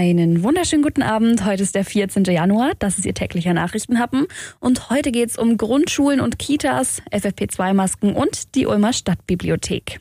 Einen wunderschönen guten Abend. Heute ist der 14. Januar. Das ist Ihr täglicher Nachrichtenhappen. Und heute geht es um Grundschulen und Kitas, FFP2-Masken und die Ulmer Stadtbibliothek.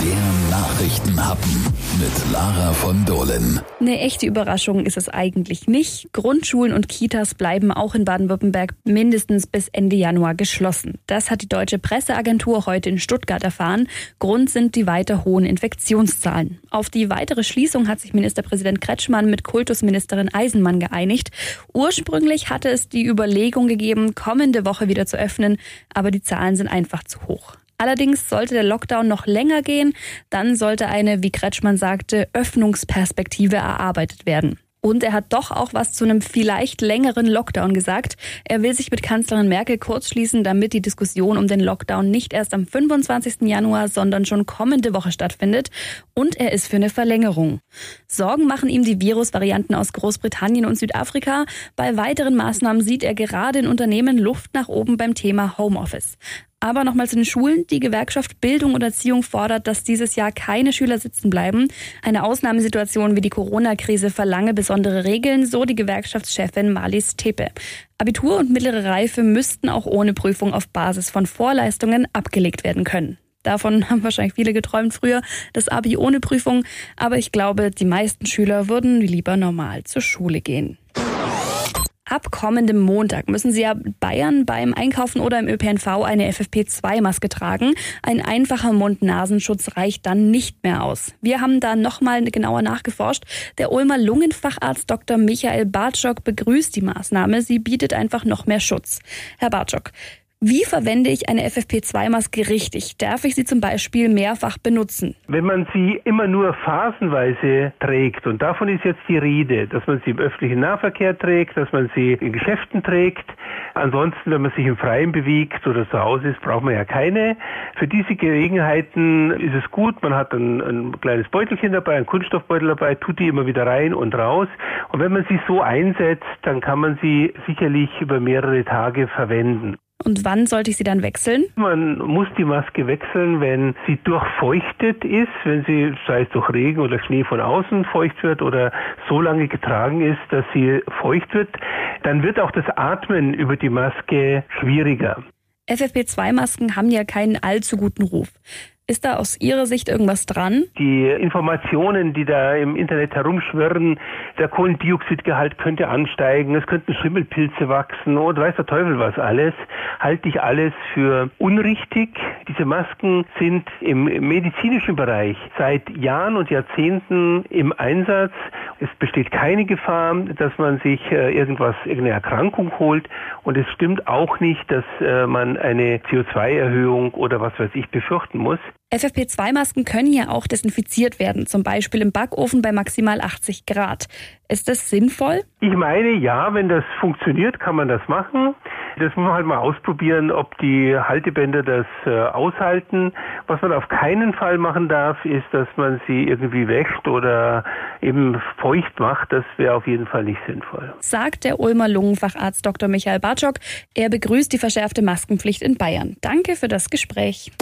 Der Nachrichtenhappen mit Lara von Dohlen. Eine echte Überraschung ist es eigentlich nicht. Grundschulen und Kitas bleiben auch in Baden-Württemberg mindestens bis Ende Januar geschlossen. Das hat die deutsche Presseagentur heute in Stuttgart erfahren. Grund sind die weiter hohen Infektionszahlen. Auf die weitere Schließung hat sich Ministerpräsident Kretschmann mit Kultusministerin Eisenmann geeinigt. Ursprünglich hatte es die Überlegung gegeben, kommende Woche wieder zu öffnen, aber die Zahlen sind einfach zu hoch. Allerdings sollte der Lockdown noch länger gehen, dann sollte eine, wie Kretschmann sagte, Öffnungsperspektive erarbeitet werden. Und er hat doch auch was zu einem vielleicht längeren Lockdown gesagt. Er will sich mit Kanzlerin Merkel kurzschließen, damit die Diskussion um den Lockdown nicht erst am 25. Januar, sondern schon kommende Woche stattfindet. Und er ist für eine Verlängerung. Sorgen machen ihm die Virusvarianten aus Großbritannien und Südafrika. Bei weiteren Maßnahmen sieht er gerade in Unternehmen Luft nach oben beim Thema Homeoffice. Aber nochmal zu den Schulen. Die Gewerkschaft Bildung und Erziehung fordert, dass dieses Jahr keine Schüler sitzen bleiben. Eine Ausnahmesituation wie die Corona-Krise verlange besondere Regeln, so die Gewerkschaftschefin Marlies Tepe. Abitur und mittlere Reife müssten auch ohne Prüfung auf Basis von Vorleistungen abgelegt werden können. Davon haben wahrscheinlich viele geträumt früher, das Abi ohne Prüfung. Aber ich glaube, die meisten Schüler würden lieber normal zur Schule gehen. Ab kommendem Montag müssen Sie ja Bayern beim Einkaufen oder im ÖPNV eine FFP2-Maske tragen. Ein einfacher Mund-Nasenschutz reicht dann nicht mehr aus. Wir haben da nochmal genauer nachgeforscht. Der Ulmer Lungenfacharzt Dr. Michael Bartschok begrüßt die Maßnahme. Sie bietet einfach noch mehr Schutz. Herr Bartschok, wie verwende ich eine FFP2-Maske richtig? Darf ich sie zum Beispiel mehrfach benutzen? Wenn man sie immer nur phasenweise trägt, und davon ist jetzt die Rede, dass man sie im öffentlichen Nahverkehr trägt, dass man sie in Geschäften trägt, ansonsten, wenn man sich im Freien bewegt oder zu Hause ist, braucht man ja keine. Für diese Gelegenheiten ist es gut, man hat ein, ein kleines Beutelchen dabei, ein Kunststoffbeutel dabei, tut die immer wieder rein und raus. Und wenn man sie so einsetzt, dann kann man sie sicherlich über mehrere Tage verwenden. Und wann sollte ich sie dann wechseln? Man muss die Maske wechseln, wenn sie durchfeuchtet ist, wenn sie, sei es durch Regen oder Schnee von außen feucht wird oder so lange getragen ist, dass sie feucht wird, dann wird auch das Atmen über die Maske schwieriger. FFP2-Masken haben ja keinen allzu guten Ruf. Ist da aus Ihrer Sicht irgendwas dran? Die Informationen, die da im Internet herumschwirren, der Kohlendioxidgehalt könnte ansteigen, es könnten Schimmelpilze wachsen und weiß der Teufel was alles, halte ich alles für unrichtig. Diese Masken sind im medizinischen Bereich seit Jahren und Jahrzehnten im Einsatz. Es besteht keine Gefahr, dass man sich äh, irgendwas, irgendeine Erkrankung holt und es stimmt auch nicht, dass äh, man eine CO2-Erhöhung oder was weiß ich befürchten muss. FFP2-Masken können ja auch desinfiziert werden, zum Beispiel im Backofen bei maximal 80 Grad. Ist das sinnvoll? Ich meine, ja, wenn das funktioniert, kann man das machen. Das muss man halt mal ausprobieren, ob die Haltebänder das äh, aushalten. Was man auf keinen Fall machen darf, ist, dass man sie irgendwie wäscht oder eben feucht macht. Das wäre auf jeden Fall nicht sinnvoll. Sagt der Ulmer Lungenfacharzt Dr. Michael Bartschok. Er begrüßt die verschärfte Maskenpflicht in Bayern. Danke für das Gespräch.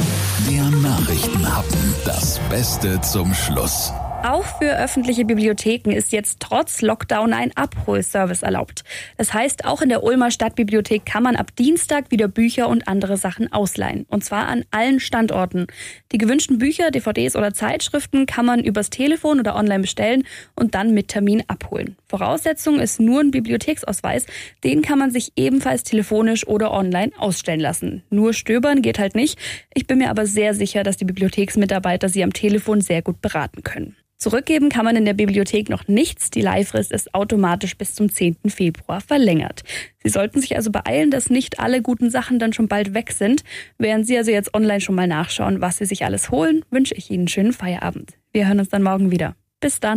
Der Nachrichtenhappen. Das Beste zum Schluss. Auch für öffentliche Bibliotheken ist jetzt trotz Lockdown ein Abholservice erlaubt. Das heißt, auch in der Ulmer Stadtbibliothek kann man ab Dienstag wieder Bücher und andere Sachen ausleihen. Und zwar an allen Standorten. Die gewünschten Bücher, DVDs oder Zeitschriften kann man übers Telefon oder online bestellen und dann mit Termin abholen. Voraussetzung ist nur ein Bibliotheksausweis. Den kann man sich ebenfalls telefonisch oder online ausstellen lassen. Nur stöbern geht halt nicht. Ich bin mir aber sehr sicher, dass die Bibliotheksmitarbeiter Sie am Telefon sehr gut beraten können. Zurückgeben kann man in der Bibliothek noch nichts. Die Leihfrist ist automatisch bis zum 10. Februar verlängert. Sie sollten sich also beeilen, dass nicht alle guten Sachen dann schon bald weg sind. Während Sie also jetzt online schon mal nachschauen, was Sie sich alles holen, wünsche ich Ihnen einen schönen Feierabend. Wir hören uns dann morgen wieder. Bis dann.